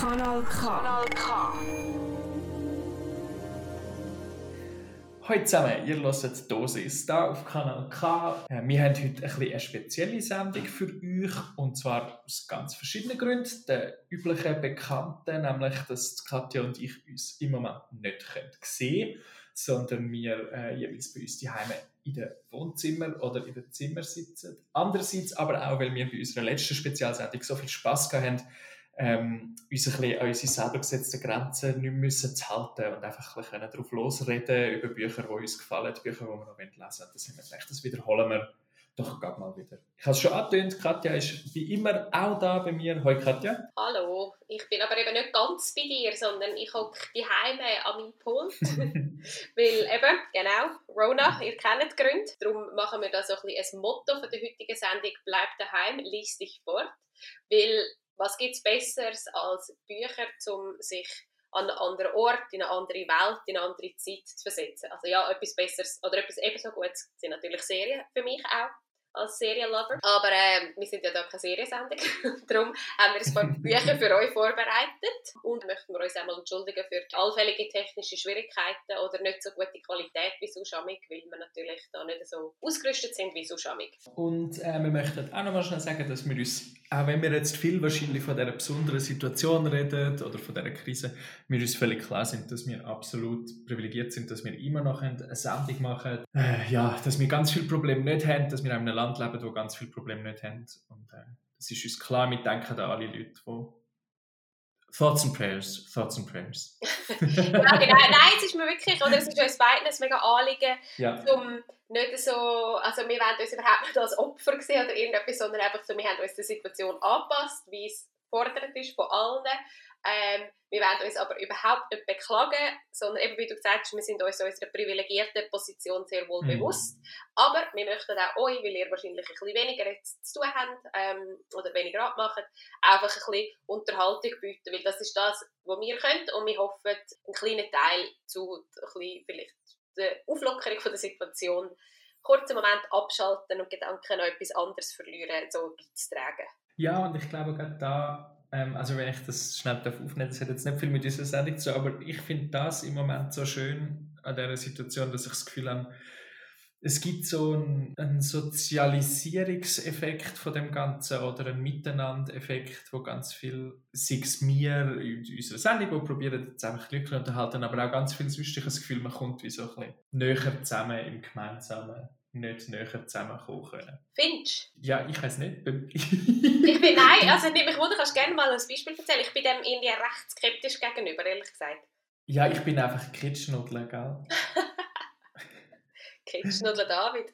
Kanal K. Kanal K. Hallo zusammen, ihr hört Dosis da auf Kanal K. Äh, wir haben heute ein eine spezielle Sendung für euch und zwar aus ganz verschiedenen Gründen. Der übliche Bekannte, nämlich, dass Katja und ich uns im Moment nicht sehen können, sondern wir äh, jeweils bei uns die Heime in den Wohnzimmer oder in den Zimmer sitzen. Andererseits aber auch, weil wir bei unserer letzten Spezialsendung so viel Spass hatten, ähm, uns ein bisschen an unsere selber gesetzten Grenzen nicht müssen zu halten und einfach ein bisschen darauf losreden über Bücher, die uns gefallen, Bücher, die wir noch lesen wollen. Das haben wir gedacht, das wiederholen wir doch gerade mal wieder. Ich habe es schon angetönt, Katja ist wie immer auch da bei mir. Hallo Katja. Hallo, ich bin aber eben nicht ganz bei dir, sondern ich hocke die Heime an meinem Pult. Weil eben, genau, Rona, ihr kennt die Gründe. Darum machen wir da so ein bisschen ein Motto für die heutige Sendung, bleib daheim, lies dich fort. Weil was gibt es Besseres als Bücher, um sich an einen anderen Ort, in eine andere Welt, in eine andere Zeit zu versetzen? Also ja, etwas Besseres oder etwas ebenso Gutes sind natürlich Serien für mich auch als Serienlover. Aber äh, wir sind ja da keine Seriensendung. Darum haben wir ein paar Bücher für euch vorbereitet. Und möchten wir uns einmal entschuldigen für allfällige technische Schwierigkeiten oder nicht so gute Qualität wie Suschamig, weil wir natürlich da nicht so ausgerüstet sind wie Suschamig. Und äh, wir möchten auch noch mal schnell sagen, dass wir uns, auch wenn wir jetzt viel wahrscheinlich von dieser besonderen Situation reden oder von dieser Krise, wir uns völlig klar sind, dass wir absolut privilegiert sind, dass wir immer noch eine Sendung machen, äh, ja, dass wir ganz viele Probleme nicht haben, dass wir in einem Land leben, wo ganz viele Probleme nicht haben. Und äh, das ist uns klar, wir denken an alle Leute, die Thoughts and Prayers, Thoughts and Prayers. ja, genau. Nein, es ist mir wirklich, oder es ist uns beiden ein mega Anliegen, ja. um nicht so, also wir wollen uns überhaupt nicht als Opfer sehen oder irgendetwas, sondern einfach so, wir haben uns der Situation angepasst, wie es gefordert ist von allen ähm, wir werden uns aber überhaupt nicht beklagen, sondern eben wie du gesagt hast, wir sind uns unserer privilegierten Position sehr wohl mhm. bewusst. Aber wir möchten auch euch, weil ihr wahrscheinlich ein bisschen weniger jetzt zu tun habt ähm, oder weniger abmachen, einfach ein bisschen Unterhaltung bieten, weil das ist das, was wir können und wir hoffen, einen kleinen Teil zu ein bisschen vielleicht der Auflockerung von der Situation kurzen Moment abschalten und Gedanken noch etwas anderes verlieren, so beizutragen. Ja, und ich glaube, gerade da ähm, also wenn ich das schnell aufnehmen das hat jetzt nicht viel mit dieser Sendung zu tun, aber ich finde das im Moment so schön an dieser Situation, dass ich das Gefühl habe, es gibt so einen, einen Sozialisierungseffekt von dem Ganzen oder einen Miteinandeffekt, wo ganz viel, sei es mir in unserer Sendung, wo probieren jetzt einfach glücklich unterhalten, aber auch ganz viel sonst, ich das Gefühl, man kommt wie so ein bisschen näher zusammen im Gemeinsamen nicht näher zusammenkommen können. Findest du? Ja, ich weiß nicht. ich bin, nein, also nicht mich wundern, kannst gerne mal ein Beispiel erzählen. Ich bin dem irgendwie recht skeptisch gegenüber, ehrlich gesagt. Ja, ich bin einfach Kitschnudler, gell? Kitschnudler David.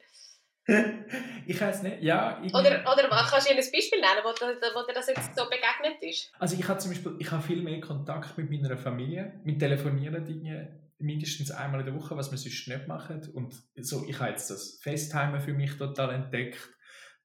ich weiß nicht, ja. Ich oder, oder kannst du ein Beispiel nennen, wo, wo dir das jetzt so begegnet ist? Also ich habe zum Beispiel ich habe viel mehr Kontakt mit meiner Familie, mit Telefonieren Dinge mindestens einmal in der Woche, was wir sonst nicht machen. Und so, ich habe jetzt das FaceTime für mich total entdeckt,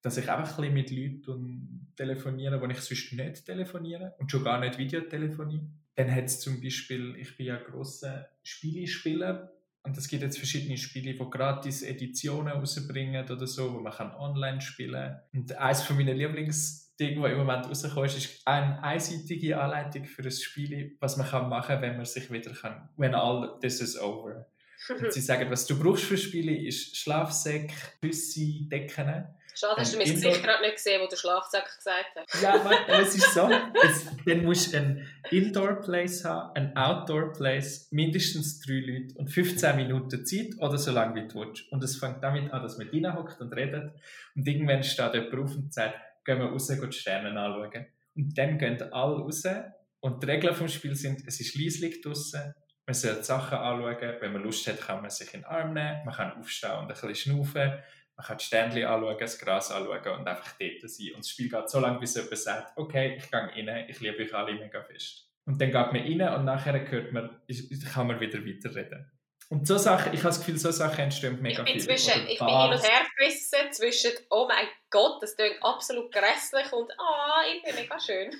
dass ich einfach ein mit Leuten telefoniere, wo ich sonst nicht telefoniere und schon gar nicht Videotelefonie. Dann hat es zum Beispiel, ich bin ja grosser Spielespieler und es gibt jetzt verschiedene Spiele, die gratis Editionen rausbringen oder so, wo man kann online spielen kann. Und eines von meinen Lieblingsdingen, das im Moment rauskommt, ist eine einseitige Anleitung für ein Spiel, was man kann machen kann, wenn man sich wieder kann, when all this is over. Und sie sagen, was du brauchst für Spiele, ist Schlafsäcke, Küsse, Decken Schade, hast du mein Gesicht gerade nicht gesehen, wo der Schlafsack gesagt hat. Ja, aber es ist so. Es, dann musst du ein Indoor-Place haben, ein Outdoor-Place, mindestens drei Leute und 15 Minuten Zeit oder so lange wie du willst. Und es fängt damit an, dass man reinhockt und redet. Und irgendwann steht jemand auf und sagt, gehen wir raus und die Sterne anschauen. Und dann gehen alle raus. Und die Regeln vom Spiel sind, es ist leislich draußen, man soll die Sachen anschauen. Wenn man Lust hat, kann man sich in den Arm nehmen, man kann aufstehen und ein bisschen schnaufen man kann die Sternchen anschauen, das Gras anschauen und einfach dort sein. Und das Spiel geht so lange, bis jemand sagt, okay, ich gehe rein, ich liebe euch alle mega fest. Und dann geht man rein und nachher hört man, kann man wieder weiterreden. Und so Sachen, ich habe das Gefühl, so Sachen entstehen mega ich bin viel. Zwischen, ich bin hin und her gerissen zwischen, oh mein Gott, das klingt absolut grässlich und ah, oh, irgendwie mega schön.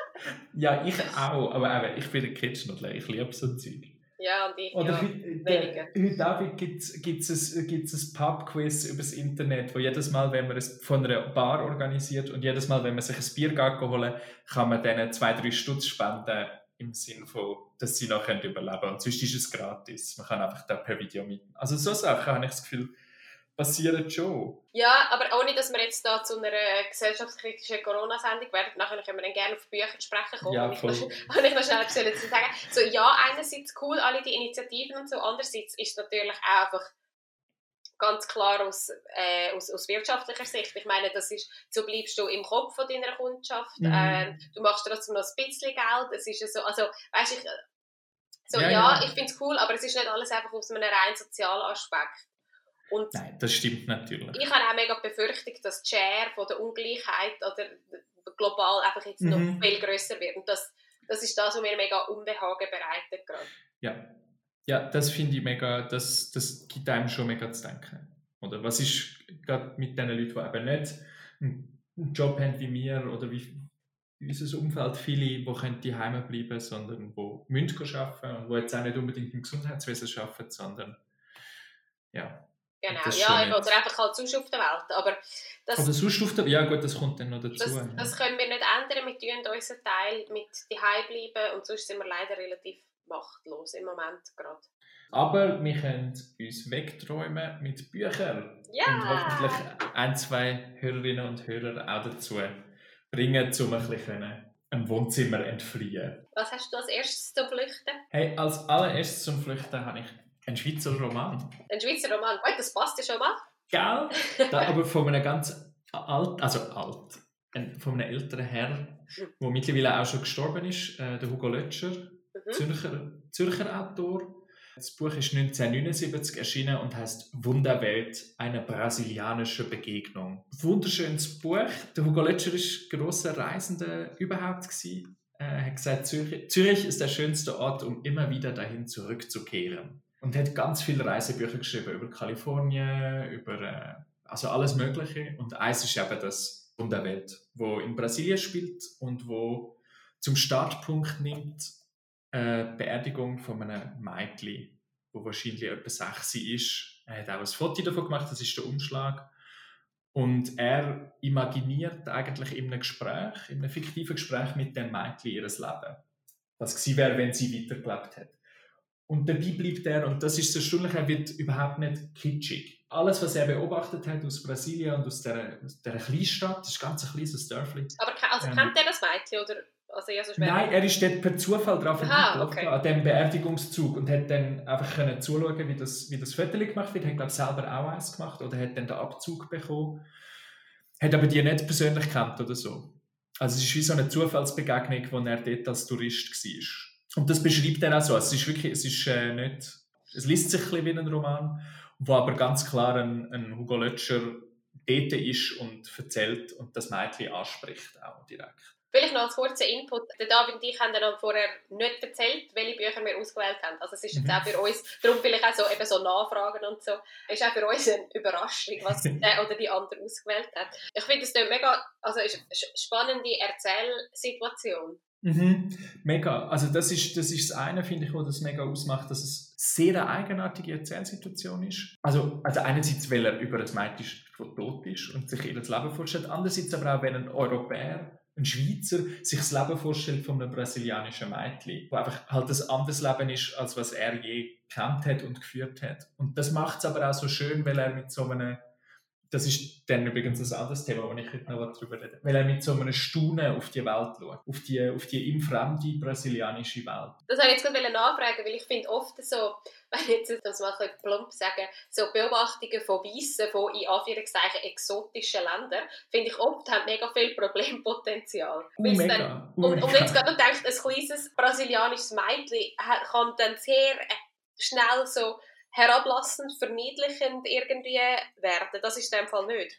ja, ich auch, aber eben, ich bin ein Kitschnudler, ich liebe so Zeug. Ja, und ich Oder ja, heute, Abend gibt es ein, gibt's ein Pub-Quiz über das Internet, wo jedes Mal, wenn man es von einer Bar organisiert und jedes Mal, wenn man sich ein Bier holen kann man denen zwei, drei Stutz spenden im Sinne von, dass sie noch überleben können. Und sonst ist es gratis. Man kann einfach da per Video mit. Also so Sachen habe ich das Gefühl, passieren schon. Ja, aber ohne, dass wir jetzt da zu einer gesellschaftskritischen Corona-Sendung werden, nachher können wir dann gerne auf Bücher sprechen kommen. Ja, voll. und ich noch schnell etwas dazu sagen. So, ja, einerseits cool, alle die Initiativen und so, andererseits ist es natürlich auch einfach ganz klar aus, äh, aus, aus wirtschaftlicher Sicht. Ich meine, das ist, so bleibst du im Kopf von deiner Kundschaft. Mhm. Ähm, du machst trotzdem noch ein bisschen Geld. Es ist ja so, also, weißt ich, so, Ja, ja, ja. ich finde es cool, aber es ist nicht alles einfach aus einem rein sozialen Aspekt. Und Nein, das stimmt natürlich. ich habe auch mega befürchtet, dass die Share von der Ungleichheit oder global einfach jetzt noch Mhm. viel grösser wird. Und das, das ist das, was mir mega Unbehagen bereitet gerade. Ja, ja das finde ich mega, das, das gibt einem schon mega zu denken. Oder was ist gerade mit den Leuten, die eben nicht einen Job haben wie wir oder wie, unser Umfeld, viele, die können die bleiben, sondern die müssen arbeiten und die jetzt auch nicht unbedingt im Gesundheitswesen arbeiten, sondern ja. Genau, ja, eben, oder einfach halt sonst auf der Welt. Aber das, Oder sonst auf der, ja gut, das kommt dann noch dazu. das, ja. das können wir nicht ändern. Wir tun unseren Teil mit daheim bleiben und sonst sind wir leider relativ machtlos im Moment gerade. Aber wir können uns wegträumen mit Büchern. Ja! Und hoffentlich ein, zwei Hörerinnen und Hörer auch dazu bringen, um ein bisschen einem Wohnzimmer entfliehen. Was hast du als erstes zu flüchten? Hey, als allererstes zum Flüchten habe ich einen Schweizer Roman. Ein Schweizer Roman. Gut, das passt ja schon mal. Gell? Da, aber von einem ganz alt, also alt, ein- von einem älteren Herr, der mittlerweile auch schon gestorben ist, äh, der Hugo Lötscher, Mhm. Zürcher, Zürcher Autor. Das Buch ist 1979 erschienen und heißt Wunderwelt, eine brasilianische Begegnung. Wunderschönes Buch. Der Hugo Lötscher war grosser Reisender überhaupt. Gewesen. Er hat gesagt, Zürich, Zürich ist der schönste Ort, um immer wieder dahin zurückzukehren. Und hat ganz viele Reisebücher geschrieben über Kalifornien, über äh, also alles Mögliche. Und eins ist eben das Wunderwelt, wo in Brasilien spielt und wo zum Startpunkt nimmt äh, die Beerdigung von einem Mädchen, wo wahrscheinlich etwa 6 ist. Er hat auch ein Foto davon gemacht, das ist der Umschlag. Und er imaginiert eigentlich in einem Gespräch, in einem fiktiven Gespräch mit dem Mädchen ihr Leben. Was gewesen wäre, wenn sie weitergelebt hätte. Und dabei bleibt er, und das ist das Erstaunliche, er wird überhaupt nicht kitschig. Alles, was er beobachtet hat aus Brasilien und aus dieser, aus dieser Kleinstadt, das ist ganz ein kleines Dörfli, Aber also, Ähm. kennt ihr das Mädchen? Oder? Also, ja, Nein, er ist dort per Zufall drauf Aha, okay. an diesem Beerdigungszug und hat dann einfach können zuschauen, wie das, wie das Foto gemacht wird. Hat, glaube selber auch eins gemacht oder hat dann den Abzug bekommen. Hat aber die nicht persönlich kennt oder so. Also es ist wie so eine Zufallsbegegnung, wo er dort als Tourist war. Und das beschreibt er auch so. Also es ist wirklich, es ist äh, nicht, es liest sich ein bisschen wie ein Roman, wo aber ganz klar ein, ein Hugo Lötscher dort ist und erzählt und das Mädchen anspricht auch direkt. Vielleicht noch als kurzer Input. Der David und ich haben dann vorher nicht erzählt, welche Bücher wir ausgewählt haben. Also es ist jetzt Mhm. auch für uns, darum vielleicht auch so, eben so Nachfragen und so, es ist auch für uns eine Überraschung, was der oder die andere ausgewählt hat. Ich finde es eine mega, also ist eine spannende Erzählsituation. Mhm. Mega. Also das ist, das ist das eine, finde ich, was das mega ausmacht, dass es sehr eine eigenartige Erzählsituation ist. Also, also einerseits, weil er über ein Mädchen das tot ist und sich ihr Leben vorstellt. Andererseits aber auch, wenn ein Europäer, ein Schweizer, sich das Leben vorstellt von einem brasilianischen Mädchen, wo einfach halt ein anderes Leben ist, als was er je kennt hat und geführt hat. Und das macht es aber auch so schön, weil er mit so einem das ist dann übrigens ein anderes Thema, wo ich heute noch darüber rede. Weil er mit so einem Staunen auf die Welt schaut. Auf die, auf die ihm fremde brasilianische Welt. Das wollte ich jetzt gerade nachfragen, weil ich finde oft so, wenn ich jetzt das mal ein plump sagen, so Beobachtungen von Weissen, von in Anführungszeichen exotischen Ländern, finde ich oft haben mega viel Problempotenzial. Oh, Weil's dann- mega. Oh, Und, und mega. jetzt gerade denkt, ein kleines brasilianisches Mädchen kann dann sehr äh, schnell so herablassend, verniedlichend irgendwie werden. Das ist in dem Fall nicht.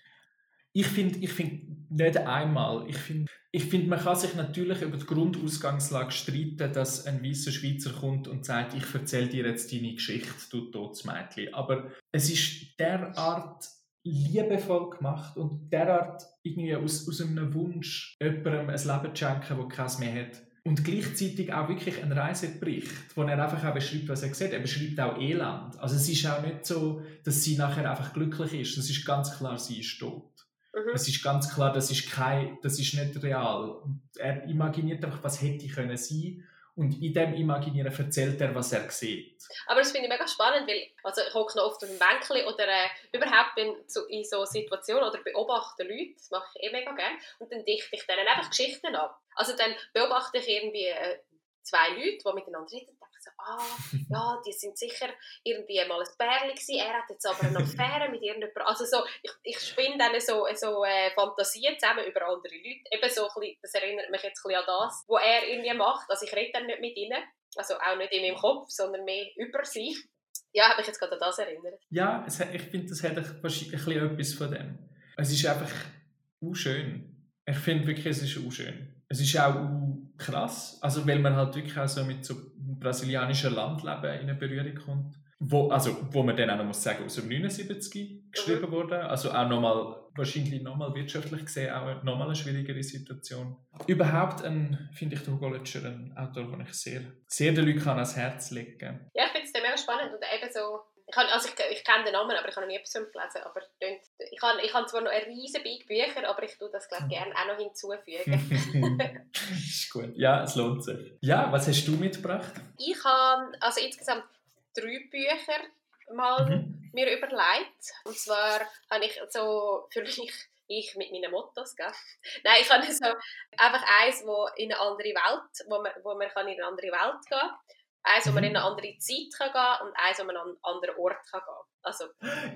Ich finde ich find nicht einmal. Ich finde, ich find, man kann sich natürlich über die Grundausgangslage streiten, dass ein weißer Schweizer kommt und sagt, ich erzähle dir jetzt deine Geschichte, du totes Mädchen. Aber es ist derart liebevoll gemacht und derart irgendwie aus, aus einem Wunsch, jemandem ein Leben zu schenken, das keins mehr hat. Und gleichzeitig auch wirklich ein Reisebericht, wo er einfach auch beschreibt, was er sieht. Er beschreibt auch Elend. Also es ist auch nicht so, dass sie nachher einfach glücklich ist. Es ist ganz klar, sie ist tot. Mhm. Es ist ganz klar, das ist, kein, das ist nicht real. Und er imaginiert einfach, was hätte können sein und in dem Imaginieren erzählt er, was er sieht. Aber das finde ich mega spannend, weil also ich hocke noch oft auf dem Bänkchen oder äh, überhaupt bin so, in so Situationen oder beobachte Leute, das mache ich eh mega gerne, und dann dichte ich denen einfach Geschichten ab. Also dann beobachte ich irgendwie äh, zwei Leute, die miteinander reden so, ah, ja, die sind sicher irgendwie mal ein Bärli gewesen, er hat jetzt aber eine Affäre mit irgendjemandem. Also so, ich, ich spinne dann so, so äh, Fantasien zusammen über andere Leute. Eben so bisschen, das erinnert mich jetzt ein bisschen an das, was er irgendwie macht. Also ich rede dann nicht mit ihnen, also auch nicht in meinem Kopf, sondern mehr über sie. Ja, habe mich jetzt gerade an das erinnert. Ja, es, ich finde, das hat ein bisschen etwas von dem. Es ist einfach schön. Ich finde wirklich, es ist schön. Es ist auch krass, also weil man halt wirklich auch so mit so brasilianischen Landleben in eine Berührung kommt. Wo, also, wo man dann auch noch muss sagen, aus dem 79 geschrieben mhm. wurde. Also auch nochmal, wahrscheinlich nochmal wirtschaftlich gesehen, auch nochmal eine schwierigere Situation. Überhaupt ein, finde ich, der Hugo Lötscher ein Autor, den ich sehr, sehr den Leuten ans Herz legen kann. Ja, ich finde es mega spannend und eben so ich, also ich, ich kenne den Namen, aber ich habe noch nie etwas gelesen. Aber ich habe, ich habe zwar noch eine riesige Big Bücher, aber ich tue das glaub, gerne auch noch hinzufügen. ist gut. Ja, es lohnt sich. Ja, was hast du mitgebracht? Ich habe also insgesamt drei Bücher mal mhm. mir überlegt. Und zwar habe ich so für mich ich mit meinen Mottos, gell? Nein, ich habe so einfach eins, wo in eine andere Welt, wo man, wo man kann in eine andere Welt gehen kann. Eins, wo man in eine mhm. andere Zeit kann gehen und eins, wo man an einen anderen Ort kann gehen also,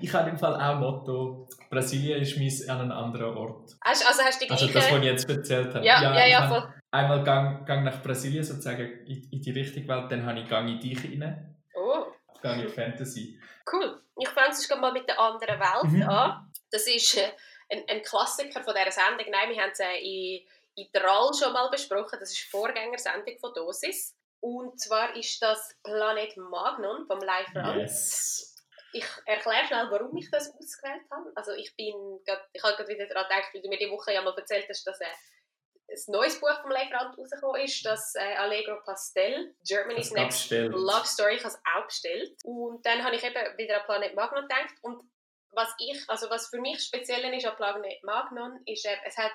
Ich habe im Fall auch Motto, Brasilien ist mein an einem anderen Ort. Hast, also hast du die gleiche... Also das, was ich jetzt erzählt habe. Ja, ja, ja, ja voll. Einmal gang, gang nach Brasilien, sozusagen in, in die richtige Welt, dann habe ich Gang in dich rein. Oh. Gang in Fantasy. Cool. Ich fange sonst mal mit der anderen Welt mhm. an. Das ist äh, ein, ein Klassiker von dieser Sendung. Nein, wir haben es äh, in, in Tral schon mal besprochen. Das ist die Vorgängersendung von Dosis. Und zwar ist das Planet Magnon vom Live Run. Yes. Ich erkläre schnell, warum ich das ausgewählt habe. Also ich bin, grad, ich habe gerade wieder daran gedacht, weil du mir die Woche ja mal erzählt hast, dass äh, ein neues Buch vom Lieferant rausgekommen ist, das äh, Allegro Pastel, Germany's Next Love Story, ich habe es auch bestellt. Und dann habe ich eben wieder an Planet Magnon gedacht und was ich, also was für mich speziell ist an Planet Magnon, ist, äh, es hat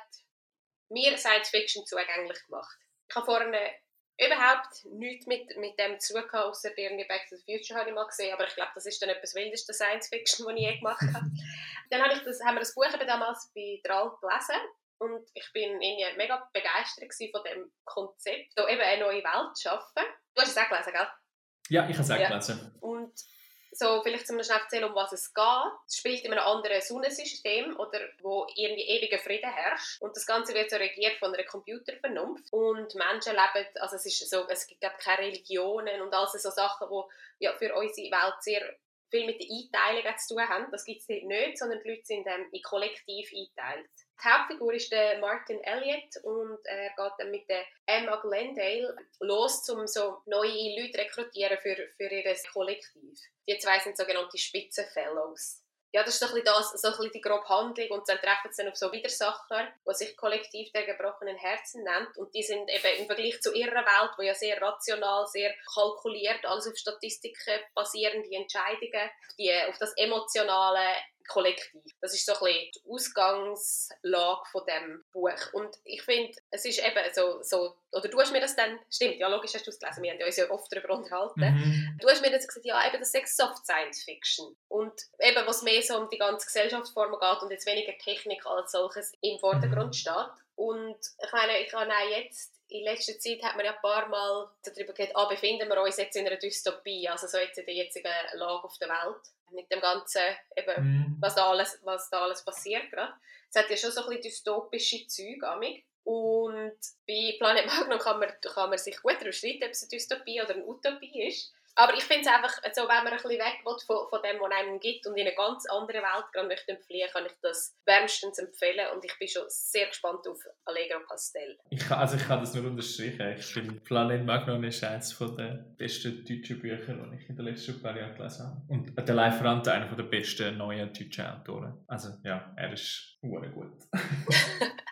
mir Science Fiction zugänglich gemacht. Ich habe vorhin überhaupt nichts mit, mit dem zu tun, außer irgendwie Back to the Future habe ich mal gesehen, aber ich glaube, das ist dann etwas wildeste Science-Fiction, was ich je gemacht habe. dann habe ich das, haben wir das Buch eben damals bei Drall gelesen und ich bin irgendwie mega begeistert von dem Konzept, da eben eine neue Welt zu schaffen. Du hast es auch gelesen, gell? Ja, ich habe es auch ja. gelesen. Und so vielleicht zum schnell erzählen, um was es geht. Es spielt in einem anderen Sonnensystem oder wo irgendwie ewiger Frieden herrscht und das Ganze wird so regiert von einer Computervernunft und Menschen leben, also es ist so, es gibt keine Religionen und all so Sachen, die ja, für unsere Welt sehr viel mit den Einteilungen zu tun haben. Das gibt es nicht, sondern die Leute sind ähm, in Kollektiv eingeteilt. Die Hauptfigur ist der Martin Elliott und er geht dann mit der Emma Glendale los, um so neue Leute rekrutieren für, für ihr Kollektiv. Die zwei sind sogenannte Spitzenfellows. Ja, das ist so ein bisschen, das, so ein bisschen die grobe Handlung und dann treffen sie dann auf so Widersacher, die sich Kollektiv der gebrochenen Herzen nennt und die sind eben im Vergleich zu ihrer Welt, wo ja sehr rational, sehr kalkuliert, alles auf Statistiken basierende Entscheidungen, die, auf das emotionale kollektiv. Das ist so ein bisschen die Ausgangslage von dem Buch. Und ich finde, es ist eben so, so, oder du hast mir das dann, stimmt, ja logisch hast du es gelesen, wir haben uns ja oft darüber unterhalten. Mhm. Du hast mir dann gesagt, ja eben, das ist Soft Science Fiction. Und eben, was mehr so um die ganze Gesellschaftsform geht und jetzt weniger Technik als solches im Vordergrund mhm. steht. Und ich meine, ich habe auch jetzt in letzter Zeit hat man ja ein paar Mal darüber geredet, ah, befinden wir uns jetzt in einer Dystopie, also so jetzt in der jetzigen Lage auf der Welt mit dem Ganzen, eben, mhm. was, da alles, was da alles passiert gerade. Es hat ja schon so ein bisschen dystopische Züge amig. Und bei Planet Magnum kann man, kann man sich gut darüber streiten, ob es eine Dystopie oder eine Utopie ist. Aber ich finde es einfach, so, wenn man ein bisschen weg will von, von dem, was einem gibt und in eine ganz andere Welt gerade möchte fliehen, kann ich das wärmstens empfehlen und ich bin schon sehr gespannt auf Allegro Pastel. Ich kann, also ich kann das nur unterstreichen. Ich finde, Planet Magnon ist eines der besten deutschen Bücher, die ich in den letzten paar Jahren gelesen habe. Und der Live Rante einer der besten neuen deutschen Autoren. Also ja, er ist gut.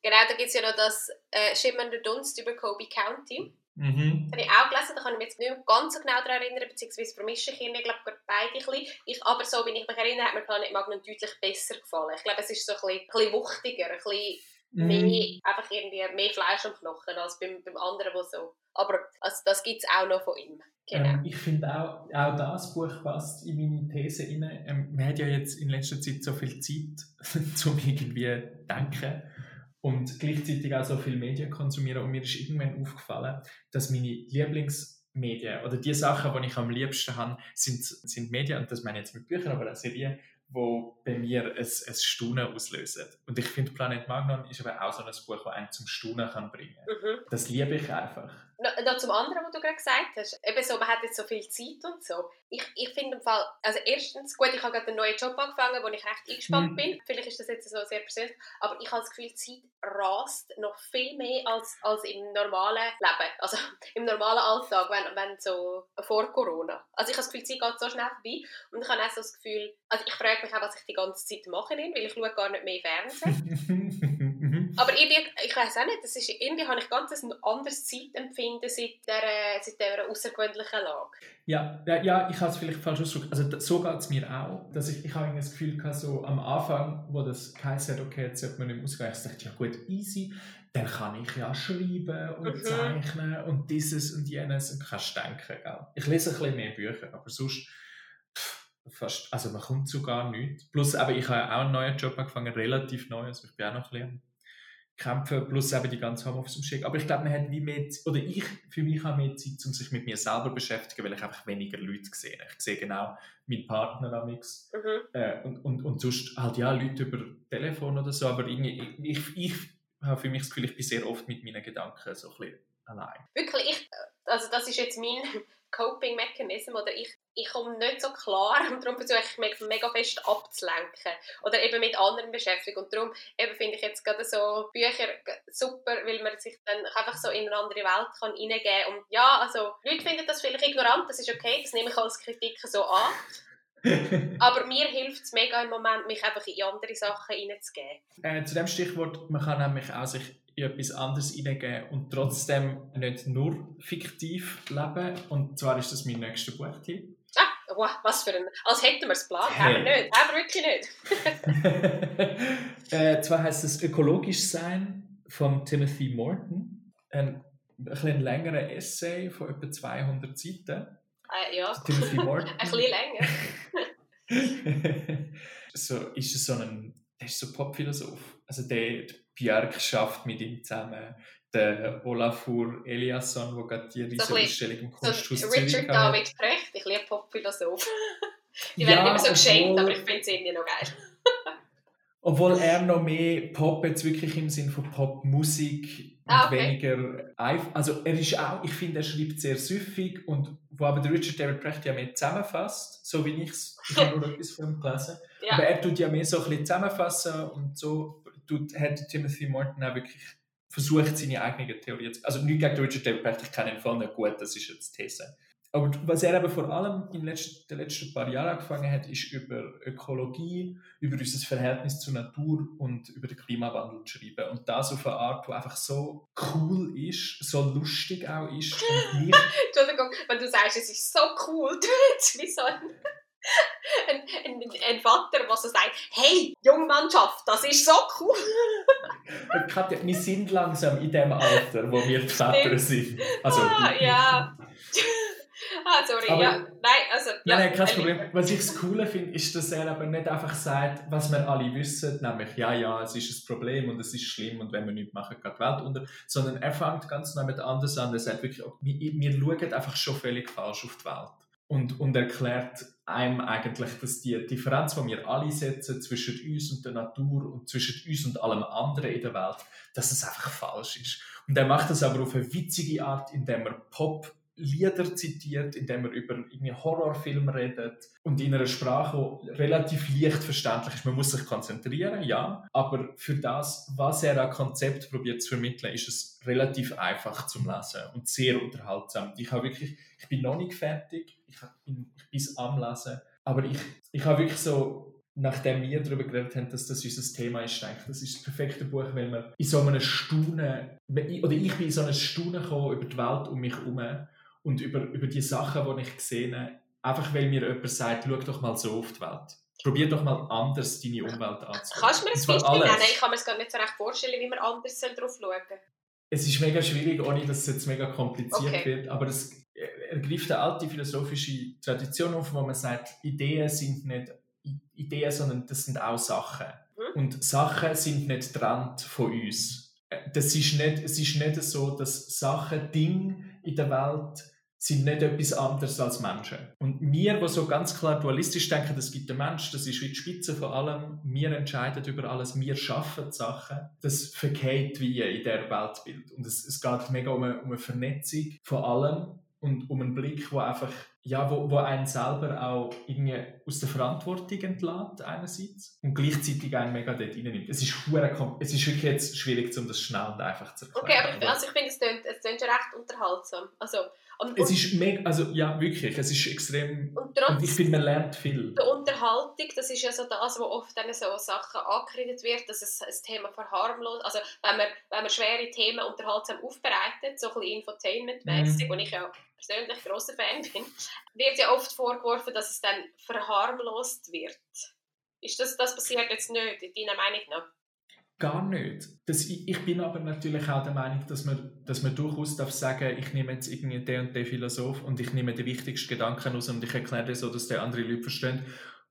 Genau, da gibt es ja noch das äh, Schimmernde Dunst über Kobe County. Mhm. Das habe ich auch gelesen, da kann ich mich jetzt nicht mehr ganz so genau daran erinnern, beziehungsweise vermische ich irgendwie, glaube beide ein bisschen. Ich, aber so, wie ich mich erinnere, hat mir Planet Magnum deutlich besser gefallen. Ich glaube, es ist so ein bisschen, ein bisschen wuchtiger, ein bisschen Mhm. mehr, einfach irgendwie mehr Fleisch am Knochen als beim, beim anderen, wo so... Aber also, das gibt es auch noch von ihm. Genau. Ähm, ich finde auch, auch das Buch passt in meine These rein. Ähm, man hat ja jetzt in letzter Zeit so viel Zeit, zum irgendwie denken und gleichzeitig auch so viel Medien konsumieren. Und mir ist irgendwann aufgefallen, dass meine Lieblingsmedien oder die Sachen, die ich am liebsten habe, sind, sind Medien, und das meine ich jetzt mit Büchern, aber auch Serien, wo bei mir ein, ein Staunen auslösen. Und ich finde, Planet Magnon ist aber auch so ein Buch, das einen zum Staunen kann bringen kann. Mhm. Das liebe ich einfach. Noch, noch zum anderen, was du gerade gesagt hast. Eben so, man hat jetzt so viel Zeit und so. Ich, ich finde im Fall, also erstens, gut, ich habe gerade einen neuen Job angefangen, wo ich recht eingespannt Mhm. bin. Vielleicht ist das jetzt so sehr persönlich, aber ich habe das Gefühl, die Zeit rast noch viel mehr als, als im normalen Leben. Also im normalen Alltag, wenn, wenn so vor Corona. Also ich habe das Gefühl, die Zeit geht so schnell vorbei und ich habe auch so das Gefühl, also ich frage mich auch, was ich die ganze Zeit mache, weil ich schaue gar nicht mehr Fernsehen. Aber irgendwie, ich weiß auch nicht, das ist, irgendwie habe ich ganz ein anderes Zeitempfinden seit dieser, seit dieser außergewöhnlichen Lage. Ja, ja, ja, ich habe es vielleicht falsch ausgedrückt. Also so geht es mir auch. Dass ich, ich habe das Gefühl gehabt, so am Anfang, wo das geheißen hat, okay, jetzt sollte man nicht ausgehen, ich dachte, ja gut, easy, dann kann ich ja schreiben und Mhm. zeichnen und dieses und jenes und kannst denken. Gell? Ich lese ein bisschen mehr Bücher, aber sonst fast, also man kommt zu gar nichts. Plus, aber ich habe auch einen neuen Job angefangen, relativ neu, also ich bin auch noch ein bisschen kämpfen, plus eben die ganze Homeoffice-Umstellung. Aber ich glaube, man hat wie mehr, Z- oder ich, für mich habe mehr Zeit, um sich mit mir selber zu beschäftigen, weil ich einfach weniger Leute sehe. Ich sehe genau meinen Partner am X Mhm. äh, und, und, und sonst halt ja Leute über Telefon oder so, aber irgendwie, ich, ich, ich habe für mich das Gefühl, ich bin sehr oft mit meinen Gedanken so ein bisschen allein. Wirklich, ich, also das ist jetzt mein Coping-Mechanism, oder ich, ich komme nicht so klar und darum versuche ich mich mega fest abzulenken oder eben mit anderen beschäftigen. Und darum eben finde ich jetzt gerade so Bücher super, weil man sich dann einfach so in eine andere Welt kann reingeben und ja, also Leute finden das vielleicht ignorant, das ist okay, das nehme ich als Kritik so an, aber mir hilft es mega im Moment, mich einfach in andere Sachen reinzugeben. äh, zu dem Stichwort, man kann nämlich auch sich in etwas anderes hineingeben und trotzdem nicht nur fiktiv leben. Und zwar ist das mein nächster Buchtipp. Ah, wow, was für ein, als hätten wir es geplant, haben wir Hey. nicht, haben wir wirklich nicht. äh, zwar heißt es Ökologisch sein von Timothy Morton. Ein, ein bisschen längerer Essay von etwa 200 Seiten. Äh, ja, Timothy Morton. ein bisschen länger. so ist es so ein, der ist so Popphilosoph. Also der, der Björk schafft mit ihm zusammen. Der Olafur Eliasson, der gerade die riesige bisschen- Ausstellung im So Kunsthaus Zürich Richard. David Precht, ich liebe Popphilosoph. Die Ja, werden immer so geschenkt, obwohl- aber ich finde es irgendwie noch geil. Obwohl er noch mehr Pop jetzt wirklich im Sinn von Popmusik und Ah, okay. weniger eif- also er ist auch, ich finde, er schreibt sehr süffig und wo aber der Richard David Precht ja mehr zusammenfasst, so wie ich es, ich habe nur etwas von ihm gelesen, Ja. aber er tut ja mehr so ein bisschen zusammenfassen und so tut, hat Timothy Morton auch wirklich versucht, seine eigene Theorie zu, also nicht gegen Richard David Precht, ich kenne ihn voll nicht gut, das ist jetzt These. Aber was er aber vor allem in den letzten, den letzten paar Jahren angefangen hat, ist über Ökologie, über unser Verhältnis zur Natur und über den Klimawandel zu schreiben. Und das auf eine Art, die einfach so cool ist, so lustig auch ist. Entschuldigung, wenn du sagst, es ist so cool, du wie so ein, ein, ein, ein Vater, der so sagt, hey, Jungmannschaft, das ist so cool. Katja, wir sind langsam in dem Alter, wo wir die Väter sind. Also, ah, ja. ah, sorry, Aber- ja. Nein, also... ja, Nein, nein, kein Problem. Was ich das Coole finde, ist, dass er aber nicht einfach sagt, was wir alle wissen, nämlich, ja, ja, es ist ein Problem und es ist schlimm und wenn wir nichts machen, geht die Welt unter, sondern er fängt ganz neu mit anders an. Er sagt wirklich, wir, wir schauen einfach schon völlig falsch auf die Welt. Und, und erklärt einem eigentlich, dass die Differenz, die wir alle setzen zwischen uns und der Natur und zwischen uns und allem anderen in der Welt, dass es einfach falsch ist. Und er macht das aber auf eine witzige Art, indem er Pop Lieder zitiert, indem er über irgendwie Horrorfilme redet und in einer Sprache, die relativ leicht verständlich ist. Man muss sich konzentrieren, ja, aber für das, was er an Konzept probiert zu vermitteln, ist es relativ einfach zum Lesen und sehr unterhaltsam. Ich habe wirklich, ich bin noch nicht fertig, ich bin, ich bin am Lesen, aber ich, ich habe wirklich so nachdem wir darüber geredet haben, dass das unser Thema ist, denke ich, das ist das perfekte Buch, weil man in so einem Staunen, oder ich bin in so einem Staunen gekommen über die Welt um mich herum und über, über die Sachen, die ich gesehen habe, einfach weil mir jemand sagt, schau doch mal so auf die Welt. Probier doch mal anders deine Umwelt anzuschauen. Kannst du mir ein Beispiel nennen? Ich kann mir es gar nicht so recht vorstellen, wie man anders darauf schauen soll. Es ist mega schwierig, ohne dass es jetzt mega kompliziert okay. wird, aber es ergreift eine alte philosophische Tradition auf, wo man sagt, Ideen sind nicht Ideen, sondern das sind auch Sachen. Mhm. Und Sachen sind nicht getrennt von uns. Das ist nicht, es ist nicht so, dass Sachen, Dinge in der Welt sind nicht etwas anderes als Menschen. Und wir, die so ganz klar dualistisch denken, es gibt den Mensch, das ist wie die Spitze von allem, wir entscheiden über alles, wir schaffen Sachen, das verkehrt wie in der Weltbild. Und es, es geht mega um eine, um eine Vernetzung von allem und um einen Blick, wo einfach ja, wo, wo einen selber auch irgendwie aus der Verantwortung entlädt einerseits und gleichzeitig einen mega dort reinnimmt. Es ist, es ist wirklich jetzt schwierig, um das schnell und einfach zu erklären. Okay, aber ich, also ich finde, es klingt, es klingt schon recht unterhaltsam. Also, und, es ist mega, also ja, wirklich, es ist extrem, und, trotz und ich finde, man lernt viel. Die Unterhaltung, das ist ja so das, wo oft dann so Sachen angekreidet wird, dass es ein Thema verharmlost, also wenn man, wenn man schwere Themen unterhaltsam aufbereitet, so ein bisschen Infotainment-mäßig, mhm. und ich ja persönlich grosser Fan bin, wird ja oft vorgeworfen, dass es dann verharmlost wird. Ist das, das passiert jetzt nicht, in deiner Meinung nach? Gar nicht. Das, ich bin aber natürlich auch der Meinung, dass man, dass man durchaus darf sagen ich nehme jetzt irgendwie den und den Philosoph und ich nehme die wichtigsten Gedanken aus und ich erkläre das so, dass der andere Leute verstehen.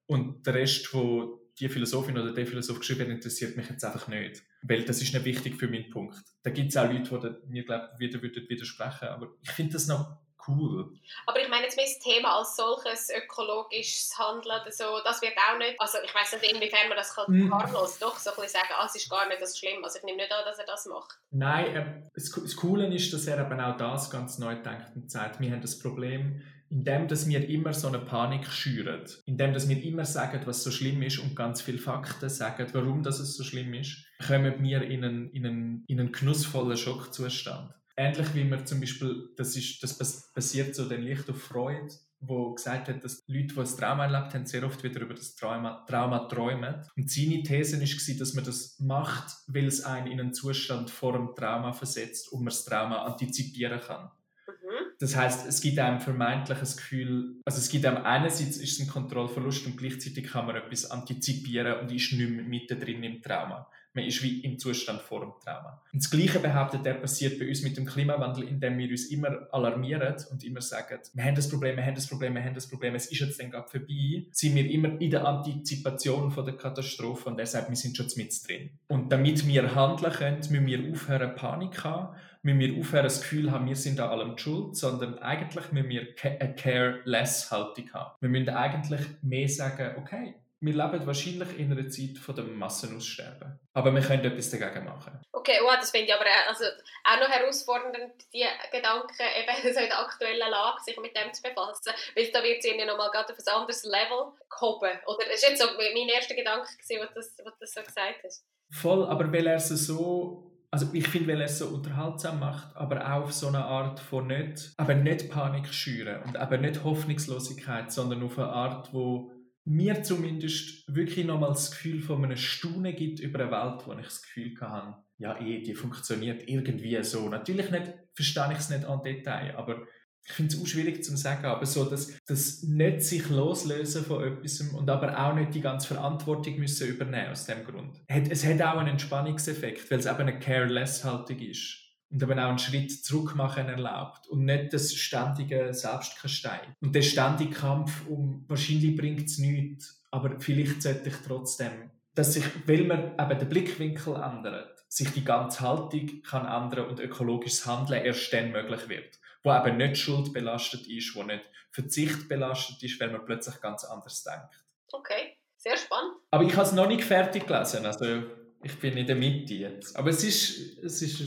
Und der Rest, wo die Philosophin oder der Philosoph geschrieben hat, interessiert mich jetzt einfach nicht. Weil das ist nicht wichtig für meinen Punkt. Da gibt es auch Leute, die mir glaube wieder widersprechen. Aber ich finde das noch cool. Aber ich meine jetzt das Thema als solches, ökologisches Handeln oder so, das wird auch nicht, also ich weiß nicht, inwiefern man das kann mm. harmlos doch so ein bisschen sagen, ah, es ist gar nicht so schlimm, also ich nehme nicht an, dass er das macht. Nein, äh, das, das Coole ist, dass er eben auch das ganz neu denkt und sagt, wir haben das Problem, indem dass wir immer so eine Panik schüren, indem dass wir immer sagen, was so schlimm ist und ganz viele Fakten sagen, warum das so schlimm ist, kommen wir in einen, in einen, in einen genussvollen Schockzustand ähnlich wie man zum Beispiel, das, ist, das basiert so den Licht auf Freud, wo gesagt hat, dass Leute, die ein Trauma erlebt haben, sehr oft wieder über das Trauma, Trauma träumen. Und seine These war, dass man das macht, weil es einen in einen Zustand vor dem Trauma versetzt und man das Trauma antizipieren kann. Mhm. Das heißt, es gibt einem vermeintlich ein Gefühl, also es gibt einem einerseits ist es ein Kontrollverlust und gleichzeitig kann man etwas antizipieren und ist nicht mehr mittendrin im Trauma. Man ist wie im Zustand vor dem Trauma. Und das Gleiche behauptet er passiert bei uns mit dem Klimawandel, indem wir uns immer alarmieren und immer sagen, wir haben das Problem, wir haben das Problem, wir haben das Problem, es ist jetzt dann gerade vorbei, sind wir immer in der Antizipation von der Katastrophe und er sagt, wir sind schon mit drin. Und damit wir handeln können, müssen wir aufhören, Panik zu haben, müssen wir aufhören, das Gefühl haben, wir sind an allem schuld, sondern eigentlich müssen wir eine Careless-Haltung haben. Wir müssen eigentlich mehr sagen, okay, wir leben wahrscheinlich in einer Zeit von dem Massenaussterben. Aber wir können etwas dagegen machen. Okay, oh, das finde ich aber also, auch noch herausfordernd, die Gedanken eben so in der aktuellen Lage, sich mit dem zu befassen. Weil da wird es ja nochmal gerade auf ein anderes Level gehoben. Oder das war jetzt so mein erster Gedanke, gewesen, was du das so gesagt hast. Voll, aber weil er es so also ich finde, weil er es so unterhaltsam macht, aber auch auf so eine Art von nicht, aber nicht Panik schüren und aber nicht Hoffnungslosigkeit, sondern auf eine Art, wo mir zumindest wirklich nochmal das Gefühl von einer Stunde gibt über eine Welt, wo ich das Gefühl habe, ja eh, die funktioniert irgendwie so. Natürlich nicht, verstehe ich es nicht an Detail, aber ich finde es auch schwierig zu sagen, aber so, dass das nicht sich loslösen von etwas und aber auch nicht die ganze Verantwortung müssen übernehmen aus dem Grund. Es hat auch einen Entspannungseffekt, weil es eben eine Careless-Haltung ist und eben auch einen Schritt zurück machen erlaubt und nicht das ständige Selbstkastei. Und der ständige Kampf um, wahrscheinlich bringt es nichts, aber vielleicht sollte ich trotzdem, dass sich, weil man eben den Blickwinkel ändert, sich die ganze Haltung kann ändern und ökologisches Handeln erst dann möglich wird. Wo eben nicht Schuld belastet ist, wo nicht Verzicht belastet ist, weil man plötzlich ganz anders denkt. Okay, sehr spannend. Aber ich habe es noch nicht fertig gelesen, also ich bin in der Mitte jetzt. Aber es ist, es ist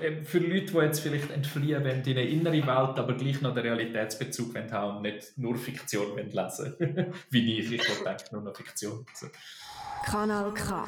äh, für Leute, die jetzt vielleicht entfliehen wollen in eine innere Welt, aber gleich noch den Realitätsbezug haben und nicht nur Fiktion wollen lesen Wie ich. Ich denke nur noch Fiktion. Kanal K.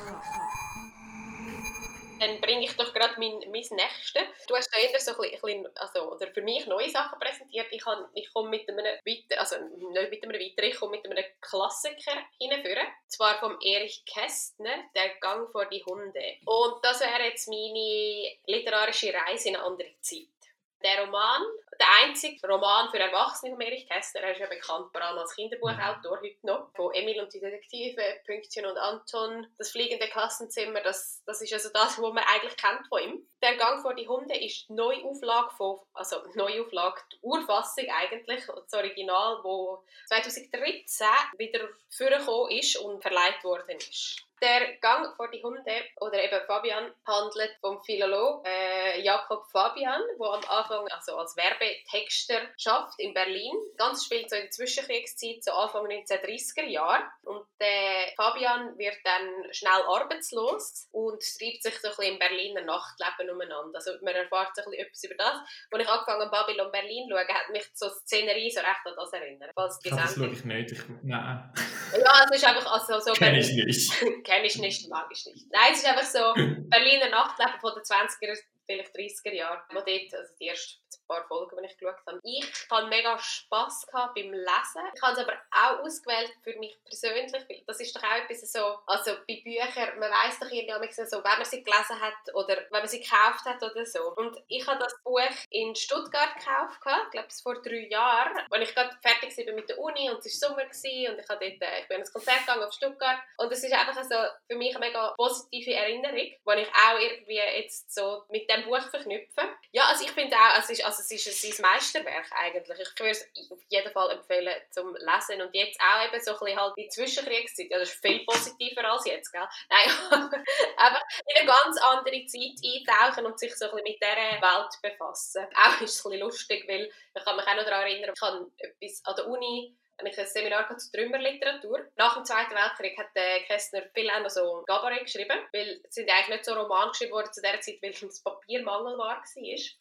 Dann bringe ich doch gerade mein, mein Nächstes. Du hast da eher so ein bisschen, also, oder für mich neue Sachen präsentiert. Ich, kann, ich komme mit einem weiter, also nicht mit einem weiteren, ich komme mit einem Klassiker hinführen. Zwar vom Erich Kästner, «Der Gang vor die Hunde». Und das wäre jetzt meine literarische Reise in eine andere Zeit. Der Roman, der einzige Roman für Erwachsene von Erich Kästner, er ist ja bekannt vor allem als Kinderbuchautor heute noch, von Emil und die Detektive, Pünktchen und Anton, das fliegende Klassenzimmer, das, das ist also das, was man eigentlich kennt von ihm. Der Gang vor die Hunde ist die Neuauflage von, also Neuauflage, die Urfassung eigentlich, das Original, wo 2013 wieder vorgekommen ist und verleiht worden ist. Der Gang vor die Hunde oder eben Fabian handelt vom Philolog äh, Jakob Fabian, der am Anfang also als Werbetexter schafft in Berlin. Das Ganze spielt so in der Zwischenkriegszeit, so Anfang 1930er Jahre. Und der Fabian wird dann schnell arbeitslos und treibt sich so ein bisschen im Berliner Nachtleben umeinander. Also man erfahrt so ein bisschen etwas über das. Als ich angefangen habe, Babylon Berlin zu schauen, hat mich so Szenerie so recht an das erinnert. Falls das schaue ich nicht. Ich, nein. Ja, es ist einfach also so... Kenn ich nicht. kenne ich nicht, mag ich nicht. Nein, es ist einfach so Berliner Nachtleben von den 20er, vielleicht 30er Jahren, wo dort, also die ersten paar Folgen, die ich geschaut habe. Ich hatte mega Spass gehabt beim Lesen. Ich habe es aber auch ausgewählt für mich persönlich, weil das ist doch auch etwas so, also bei Büchern, man weiß doch irgendwie so, wenn man sie gelesen hat oder wenn man sie gekauft hat oder so. Und ich habe das Buch in Stuttgart gekauft, ich glaube es vor drei Jahren, als ich gerade fertig war mit der Uni und es war Sommer gewesen, und ich, habe dort, äh, ich bin an ein Konzert gegangen auf Stuttgart und es ist einfach so für mich eine mega positive Erinnerung, die ich auch irgendwie jetzt so mit dem Buch verknüpfe. Ja, also ich finde auch, es ist, also es ist sein Meisterwerk eigentlich. Ich würde es auf jeden Fall empfehlen zum Lesen und jetzt auch eben so ein bisschen halt die Zwischenkriegszeit. Ja, das ist viel positiver als jetzt, gell? Nein, einfach in eine ganz andere Zeit eintauchen und sich so ein bisschen mit dieser Welt befassen. Auch ist es ein bisschen lustig, weil ich kann mich auch noch daran erinnern, ich habe etwas an der Uni habe ich ein Seminar zu Trümmerliteratur. Nach dem Zweiten Weltkrieg hat der Kästner viel auch noch so Gabaret geschrieben, weil es sind eigentlich nicht so Romane geschrieben worden zu der Zeit, weil das Papiermangel war.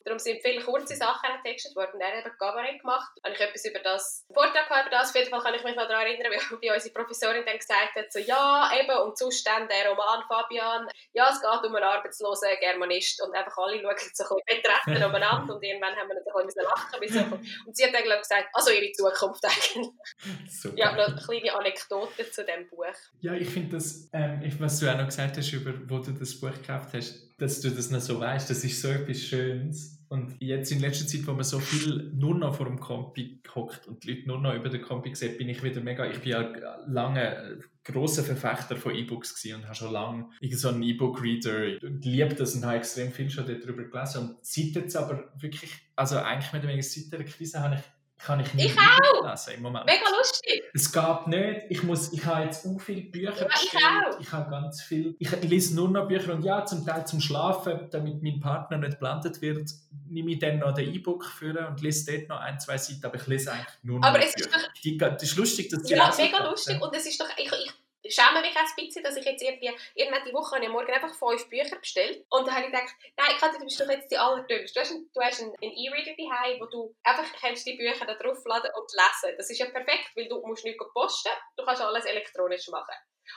Darum sind viele kurze Sachen getextet worden. Er hat eben Gabaret gemacht. Habe ich etwas über das Vortrag über das. Auf jeden Fall kann ich mich noch daran erinnern, wie unsere Professorin dann gesagt hat, so ja, eben, und dann der Roman Fabian, ja, es geht um einen arbeitslosen Germanist und einfach alle schauen so ein bisschen betreffend umeinander und irgendwann haben wir dann ein bisschen lachen. Und sie hat dann, glaube ich, gesagt, also ihre Zukunft eigentlich. Super. Ja, noch eine kleine Anekdote zu diesem Buch. Ja, ich finde das, ähm, was du auch noch gesagt hast, über wo du das Buch gekauft hast, dass du das noch so weißt, das ist so etwas Schönes. Und jetzt in letzter Zeit, wo man so viel nur noch vor dem Kompi hockt und die Leute nur noch über den Kompi sehen, bin ich wieder mega, ich bin ja lange großer Verfechter von E-Books und habe schon lange so einen E-Book-Reader und liebe das und habe extrem viel schon darüber gelesen. Und seit jetzt aber wirklich, also eigentlich mit der seit der Krise habe ich kann ich nicht ich auch. lesen im Moment. Mega lustig. Es geht nicht. Ich, muss, ich habe jetzt so viele Bücher ja, ich auch. Ich habe ganz viel. Ich lese nur noch Bücher und ja, zum Teil zum Schlafen, damit mein Partner nicht blendet wird, nehme ich dann noch den E-Book für und lese dort noch ein, zwei Seiten, aber ich lese eigentlich nur noch Aber es ist doch... Die, das ist lustig, dass die Ja, mega lustig und es ist doch... Ich, ich schäme mich ein bisschen, dass ich jetzt irgendwie, irgendwann die Woche ich morgen einfach fünf Bücher bestellt und dann habe ich gedacht, nein, Katja, du bist doch jetzt die allerdümmste. Du hast, einen, E-Reader daheim, wo du einfach kannst die Bücher da draufladen und lesen. Das ist ja perfekt, weil du musst nicht posten, du kannst alles elektronisch machen.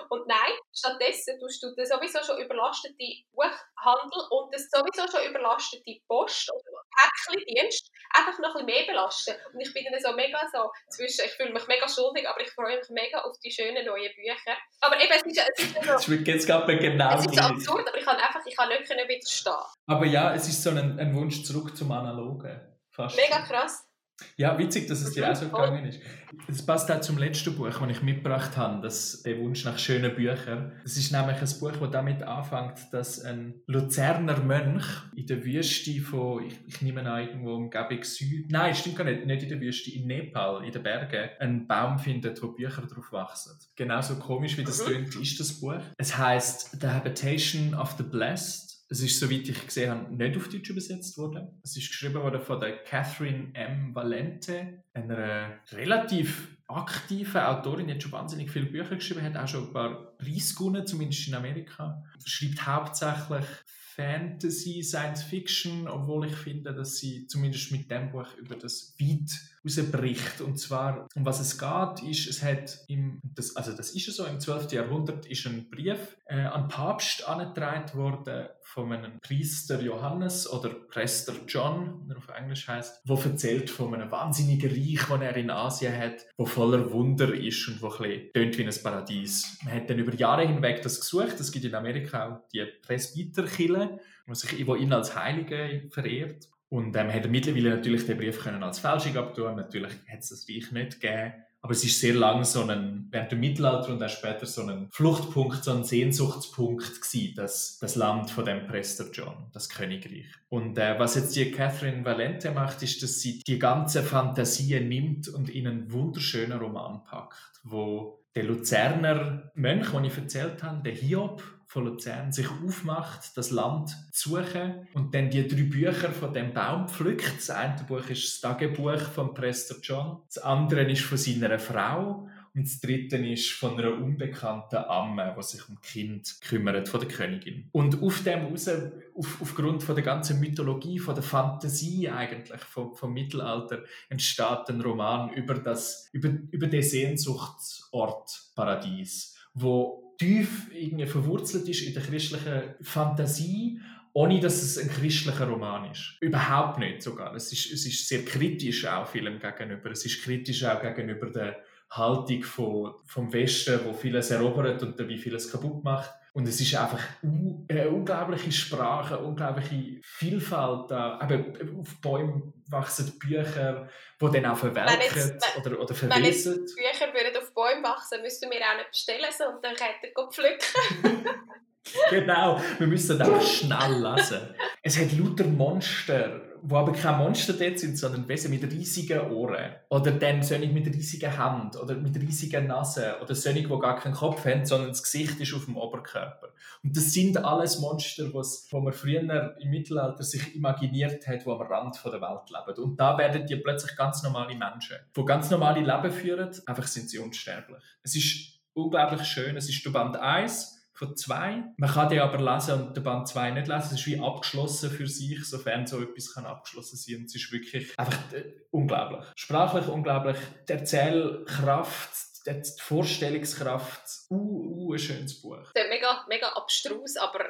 Und nein, stattdessen tust du den sowieso schon überlastete Buchhandel und das sowieso schon überlastete Post- oder Päckchendienst einfach noch ein bisschen mehr belasten. Und ich bin dann so mega so zwischen, ich fühle mich mega schuldig, aber ich freue mich mega auf die schönen neuen Bücher. Aber eben, es ist, es ist so... Wird jetzt gerade genau Es ist so absurd, aber ich kann einfach, ich kann nicht widerstehen. Aber ja, es ist so ein, ein Wunsch zurück zum Analogen. Fast. Mega krass. Ja, witzig, dass es dir auch so gegangen ist. Das passt auch zum letzten Buch, das ich mitgebracht habe, das, der Wunsch nach schönen Büchern. Das ist nämlich ein Buch, das damit anfängt, dass ein Luzerner Mönch in der Wüste von, ich, ich nehme an, irgendwo im Gabik Süd, nein, stimmt gar nicht, nicht in der Wüste, in Nepal, in den Bergen, einen Baum findet, wo Bücher drauf wachsen. Genauso komisch, wie das mhm. ist das Buch. Es heißt The Habitation of the Blessed es ist, soweit ich gesehen habe, nicht auf Deutsch übersetzt worden. Es ist geschrieben worden von der Catherine M. Valente, einer relativ aktiven Autorin, die hat schon wahnsinnig viele Bücher geschrieben, hat auch schon ein paar Preise gewonnen, zumindest in Amerika. Schreibt hauptsächlich Fantasy, Science Fiction, obwohl ich finde, dass sie zumindest mit dem Buch über das weit rausbricht. Und zwar, um was es geht, ist, es hat im, das, also das ist so, im 12. Jahrhundert ist ein Brief äh, an Papst angetragen worden von einem Priester Johannes oder Prester John, wie er auf Englisch heißt, wo erzählt von einem wahnsinnigen Reich, das er in Asien hat, wo voller Wunder ist und wo ein bisschen wie ein Paradies. Man hat dann über Jahre hinweg das gesucht. Es gibt in Amerika auch die Presbyterkille, wo sich wo ihn als Heilige verehrt. Und ähm, hat er mittlerweile natürlich den Brief können als Fälschung abtun. Natürlich hat es das Reich nicht gegeben. Aber es ist sehr lange so ein, während dem Mittelalter und auch später so ein Fluchtpunkt, so ein Sehnsuchtspunkt gewesen, das, das Land von dem Prester John, das Königreich. Und äh, was jetzt die Catherine Valente macht, ist, dass sie die ganze Fantasie nimmt und in einen wunderschönen Roman packt, wo der Luzerner Mönch, den ich erzählt habe, der Hiob, von Luzern sich aufmacht, das Land zu suchen und dann die drei Bücher von dem Baum pflückt. Das eine Buch ist das Tagebuch von Prester John, das andere ist von seiner Frau und das dritte ist von einer unbekannten Amme, die sich um Kind kümmert, von der Königin. Und auf dem raus, auf, aufgrund von der ganzen Mythologie, von der Fantasie eigentlich vom, vom Mittelalter, entsteht ein Roman über, das, über, über den Sehnsuchtsort Paradies, wo tief irgendwie verwurzelt ist in der christlichen Fantasie, ohne dass es ein christlicher Roman ist. Überhaupt nicht sogar. Es ist, es ist sehr kritisch auch vielem gegenüber. Es ist kritisch auch gegenüber der Haltung von, vom Westen, wo vieles erobert und dabei vieles kaputt macht. Und es ist einfach eine unglaubliche Sprache, eine unglaubliche Vielfalt. Eben auf Bäumen wachsen Bücher, die dann auch verwelken oder, oder verwesen. Wenn jetzt Bücher würden auf Bäumen wachsen, müssten wir auch nicht bestellen, sondern könnten wir pflücken. genau, wir müssen einfach schnell lesen. Es hat lauter Monster wo aber kein Monster dort sind, sondern Wesen mit riesigen Ohren. Oder dann Sonic mit riesigen Händen oder mit riesigen Nase. Oder Sonic, die gar keinen Kopf haben, sondern das Gesicht ist auf dem Oberkörper. Und das sind alles Monster, die man früher im Mittelalter sich imaginiert hat, die am Rand der Welt leben. Und da werden die plötzlich ganz normale Menschen, die ganz normale Leben führen, einfach sind sie unsterblich. Es ist unglaublich schön. Es ist der Band 1 von zwei. Man kann die aber lesen und den Band 2 nicht lesen. Es ist wie abgeschlossen für sich, sofern so etwas kann abgeschlossen sein kann. Es ist wirklich einfach äh, unglaublich. Sprachlich unglaublich. Die Erzählkraft, die Vorstellungskraft, uh, uh, ein schönes Buch. Mega, mega abstrus, aber...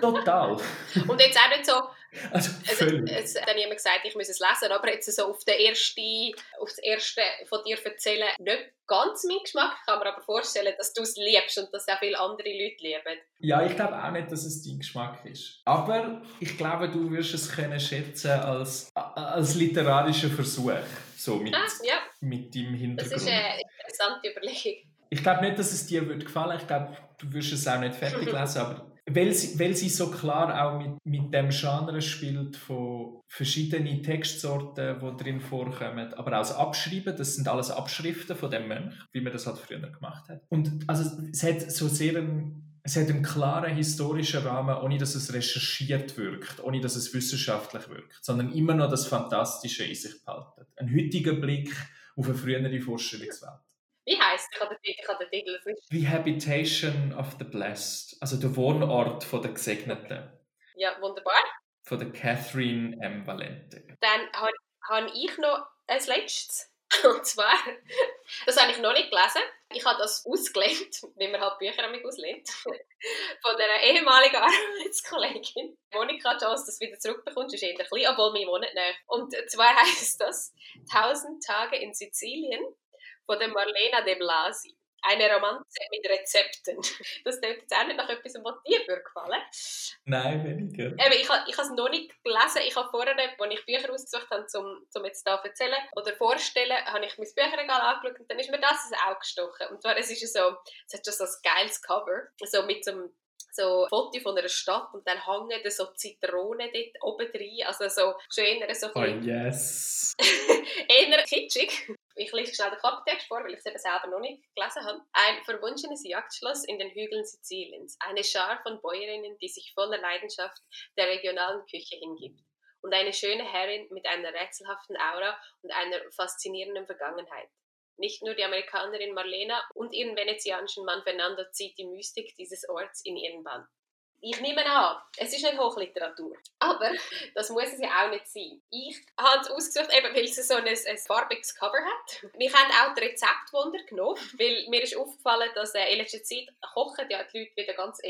Total. und jetzt auch nicht so also, völlig. Es, es, hat niemand gesagt, ich muss es lesen, aber jetzt so auf, den erste, auf das erste von dir erzählen, nicht ganz mein Geschmack. Ich kann mir aber vorstellen, dass du es liebst und dass auch viele andere Leute lieben. Ja, ich glaube auch nicht, dass es dein Geschmack ist. Aber ich glaube, du wirst es können schätzen als, als literarischer Versuch. So mit, ah, ja. mit deinem Hintergrund. Das ist eine interessante Überlegung. Ich glaube nicht, dass es dir wird gefallen. Ich glaube, du wirst es auch nicht fertig lesen, aber weil sie, weil sie so klar auch mit, mit dem Genre spielt von verschiedenen Textsorten, die drin vorkommen, aber auch das Abschreiben, das sind alles Abschriften von dem Mönch, wie man das halt früher gemacht hat. Und also es hat so sehr einen, es hat einen klaren historischen Rahmen, ohne dass es recherchiert wirkt, ohne dass es wissenschaftlich wirkt, sondern immer noch das Fantastische in sich behalten. Ein heutiger Blick auf eine frühere Vorstellungswelt. Wie heißt der Titel? Ich habe den Titel The Habitation of the Blessed, also der Wohnort von der Gesegneten. Ja, wunderbar. Von der Catherine M. Valente. Dann habe hab ich noch ein letztes. Und zwar, das habe ich noch nicht gelesen. Ich habe das ausgelehnt, wie man halt Bücher damit auslehnt, von einer ehemaligen Arbeitskollegin. Monika Jones, das wieder zurückbekommst, ist eher klein, obwohl wir wohnen nicht. Und zwar heißt das 1000 Tage in Sizilien von der Marlena de Blasi. Eine Romanze mit Rezepten. Das klingt jetzt auch nicht nach etwas, was dir gefallen Nein, weniger. Eben, ich habe es noch nicht gelesen. Ich habe vorher, als ich Bücher ausgesucht habe, um, um jetzt hier zu erzählen oder vorstellen, habe ich mein Bücherregal angeschaut und dann ist mir das ins Auge gestochen. Und zwar, es ist so, es hat schon so ein geiles Cover, so mit so einem so ein Foto von einer Stadt und dann hängen so Zitronen dort oben drin, also so schon eher so Oh yes! eher kitschig. Ich lese schnell den Klappentext vor, weil ich es eben selber noch nicht gelesen habe. Ein verwunschenes Jagdschloss in den Hügeln Siziliens. Eine Schar von Bäuerinnen, die sich voller Leidenschaft der regionalen Küche hingibt. Und eine schöne Herrin mit einer rätselhaften Aura und einer faszinierenden Vergangenheit. Nicht nur die Amerikanerin Marlena und ihren venezianischen Mann Fernando zieht die Mystik dieses Orts in ihren Bann. Ich nehme an, es ist nicht Hochliteratur, aber das muss es ja auch nicht sein. Ich habe es ausgesucht, eben weil es so ein, ein farbiges Cover hat. Wir haben auch das Rezeptwunder genommen, weil mir ist aufgefallen, dass äh, in letzter Zeit kochen ja die Leute wieder ganz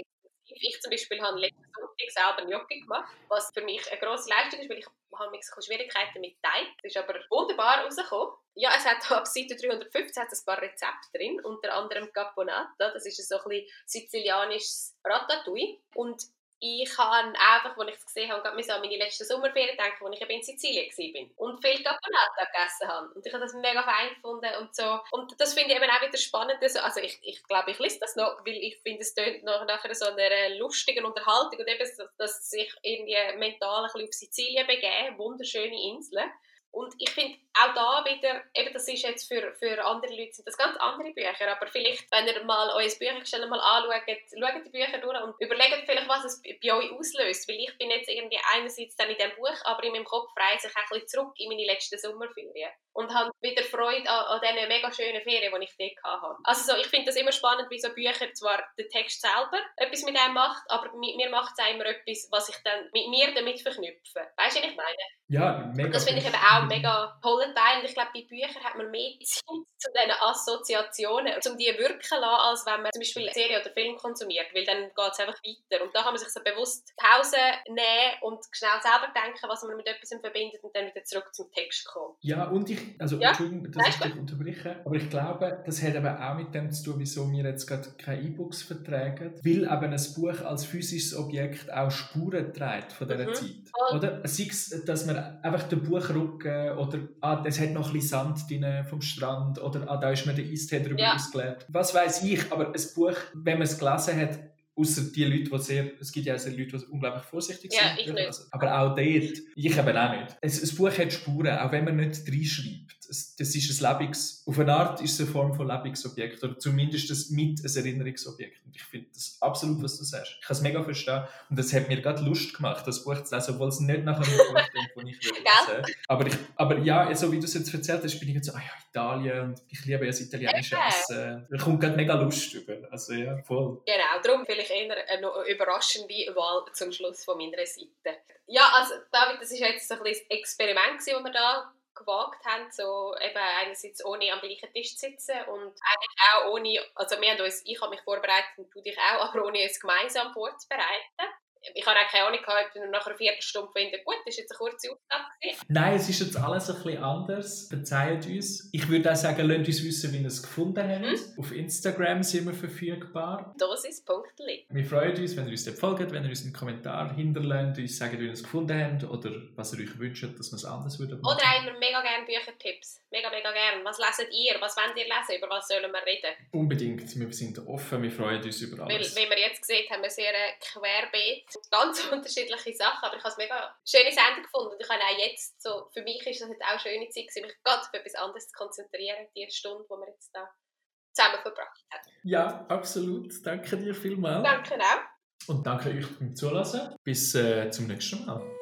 ich zum Beispiel habe letzten Sonntag selber Gnocchi gemacht, was für mich eine grosse Leistung ist, weil ich habe ein Schwierigkeiten mit Teig. Das ist aber wunderbar rausgekommen. Ja, es hat ab Seite 315 hat ein paar Rezepte drin, unter anderem Caponata, das ist so ein sizilianisches Ratatouille. Und ich habe einfach, als ich es gesehen habe, gerade an meine letzten Sommerferien denken, als ich in Sizilien war und viel Caponata gegessen habe. Und ich habe das mega fein gefunden und so. Und das finde ich eben auch wieder spannend. Also ich, ich glaube, ich lese das noch, weil ich finde, es tönt nach, nachher so einer lustigen Unterhaltung und eben, dass sich irgendwie mental ein bisschen auf Sizilien begeben, wunderschöne Inseln. Und ich finde auch da wieder, eben das ist jetzt für, für andere Leute sind das ganz andere Bücher, aber vielleicht, wenn ihr mal euer Büchergestell mal anschaut, schaut die Bücher durch und überlegt vielleicht, was es bei euch auslöst, weil ich bin jetzt irgendwie einerseits dann in diesem Buch, aber in meinem Kopf reise ich auch ein bisschen zurück in meine letzten Sommerferien und habe wieder Freude an, an diesen mega schönen Ferien, die ich dort hatte. Also so, ich finde das immer spannend, wie so Bücher zwar der Text selber etwas mit einem macht, aber mir macht es auch immer etwas, was ich dann mit mir damit verknüpfe. Weißt du, was ich meine? Ja, mega. Und das finde ich eben auch mega tollen Teil. Und ich glaube, bei Büchern hat man mehr Zeit zu diesen Assoziationen, um die wirken zu lassen, als wenn man zum Beispiel eine Serie oder Film konsumiert, weil dann geht es einfach weiter. Und da kann man sich so bewusst Pause nehmen und schnell selber denken, was man mit etwas verbindet und dann wieder zurück zum Text kommen. Ja, und ich, also ja? Entschuldigung, dass ich dich unterbreche, aber ich glaube, das hat eben auch mit dem zu tun, wieso wir jetzt gerade keine E-Books vertragen, weil eben ein Buch als physisches Objekt auch Spuren trägt von dieser mhm. Zeit. Oder? Sei es, dass man einfach den Buchrücken oder ah, es hat noch ein bisschen Sand drin vom Strand oder ah, da ist mir der Eistee drüber ja. ausgeleert. Was weiß ich, aber ein Buch, wenn man es gelesen hat, außer die Leute, die sehr, es gibt ja auch sehr Leute, die unglaublich vorsichtig ja, sind. Ich nicht. Also, aber auch dort, ich eben auch nicht. Ein, Buch hat Spuren, auch wenn man nicht reinschreibt. Das, ist ein Lebens, auf eine Art ist es eine Form von Lebensobjekt oder zumindest das mit ein Erinnerungsobjekt. Und ich finde das absolut, was du sagst. Ich kann es mega verstehen und das hat mir gerade Lust gemacht, das Buch zu lesen, obwohl es nicht nach einem Buch denkt, das ich will lesen aber, ich, aber ja, so wie du es jetzt erzählt hast, bin ich jetzt so, ah ja, Italien und ich liebe ja das italienische Essen. Da kommt gerade mega Lust über. Also ja, voll. Genau, darum vielleicht eher eine überraschende Wahl zum Schluss von meiner Seite. Ja, also David, das ist jetzt so ein, ein Experiment, das wir da gewagt haben, so eben einerseits ohne am gleichen Tisch zu sitzen und eigentlich auch ohne, also wir haben uns, ich habe mich vorbereitet und du dich auch, aber ohne uns gemeinsam vorzubereiten ich habe auch keine Ahnung gehabt, ob nach einer Viertelstunde finde, gut, das ist jetzt eine kurze Aufgabe Nein, es ist jetzt alles ein bisschen anders. Verzeiht uns. Ich würde auch sagen, lasst uns wissen, wie ihr es gefunden habt. Mhm. Auf Instagram sind wir verfügbar. Dosis.li. Wir freuen uns, wenn ihr uns folgt, wenn ihr uns einen Kommentar hinterlässt, uns sagt, wie ihr es gefunden habt oder was ihr euch wünscht, dass wir es anders würden machen. Oder haben wir mega gerne Büchertipps. Mega, mega gerne. Was leset ihr? Was wollt ihr lesen? Über was sollen wir reden? Unbedingt. Wir sind offen. Wir freuen uns über alles. Weil, wie wir jetzt gesehen haben, wir sehr querbeet ganz unterschiedliche Sachen, aber ich habe es mega schöne Sendung gefunden und ich habe auch jetzt so, für mich ist das jetzt auch eine schöne Zeit gewesen, mich gerade auf etwas anderes zu konzentrieren, die Stunde, die wir jetzt da zusammen verbracht haben. Ja, absolut. Danke dir vielmals. Danke auch. Und danke euch fürs Zuhören. Bis äh, zum nächsten Mal.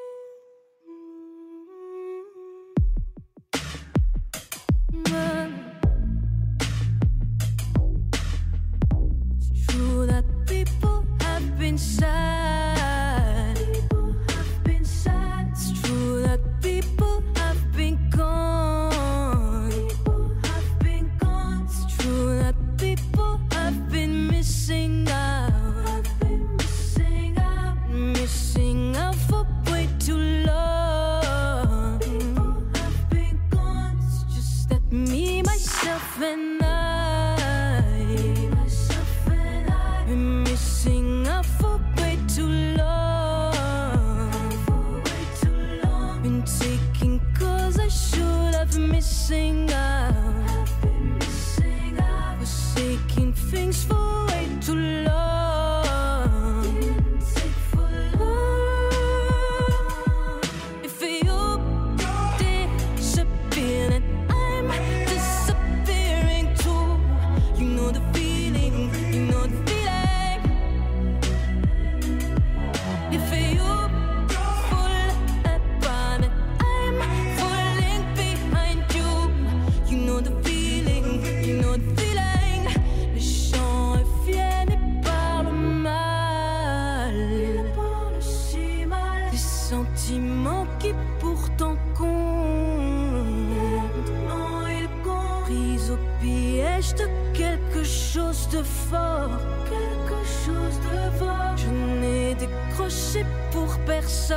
au piège de quelque chose de fort, quelque chose de fort. Je n'ai décroché pour personne.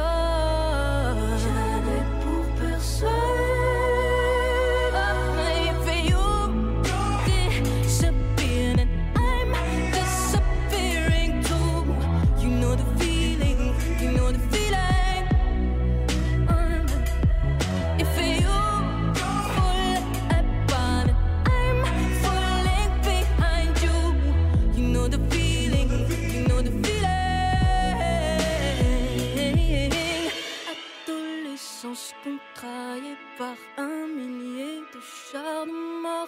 Par un millier de chars de mort.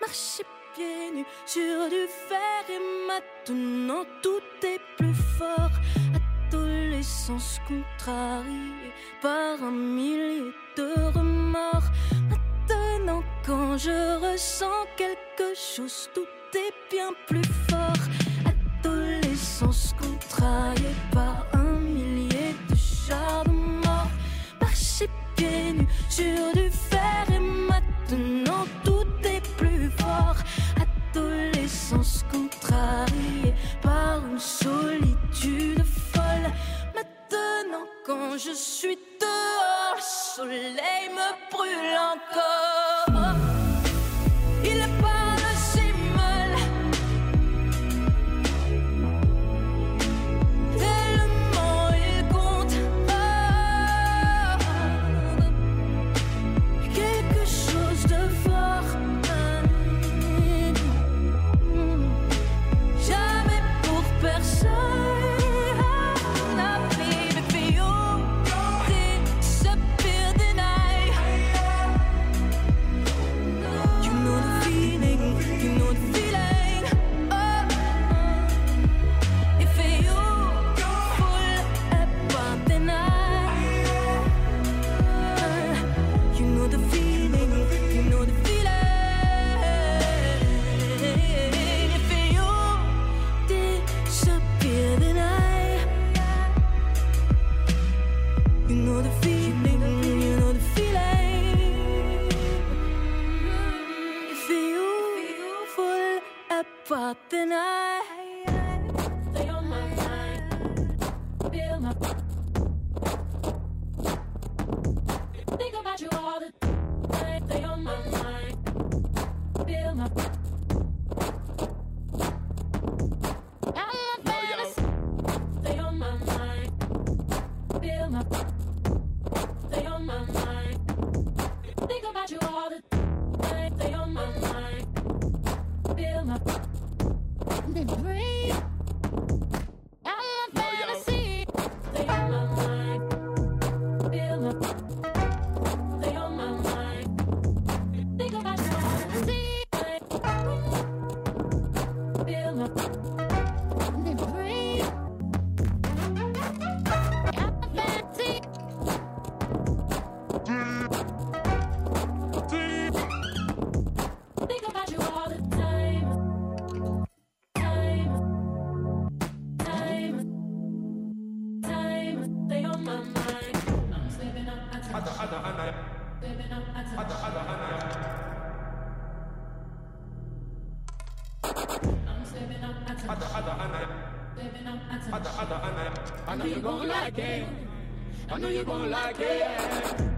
Marcher pieds nus sur du fer et maintenant tout est plus fort. Adolescence contrariée par un millier de remords. Maintenant quand je ressens quelque chose, tout est bien plus fort. Adolescence contrariée par sur du fer et maintenant tout est plus fort. Adolescence contrariée par une solitude folle. Maintenant quand je suis dehors, le soleil me brûle encore. Other, other, Anna. Other, other, Anna. I know you gon' like it. I know you gon' like it.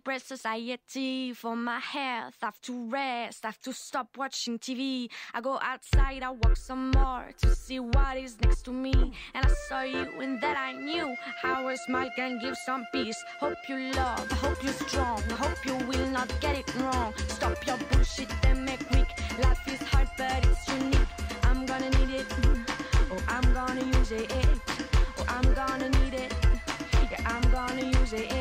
Depressed society for my health. I have to rest, I have to stop watching TV. I go outside, I walk some more to see what is next to me. And I saw you, and that I knew how a smile can give some peace. Hope you love, hope you're strong, hope you will not get it wrong. Stop your bullshit and make quick. Life is hard, but it's unique. I'm gonna need it, oh, I'm gonna use it. Oh, I'm gonna need it. Yeah, I'm j'ai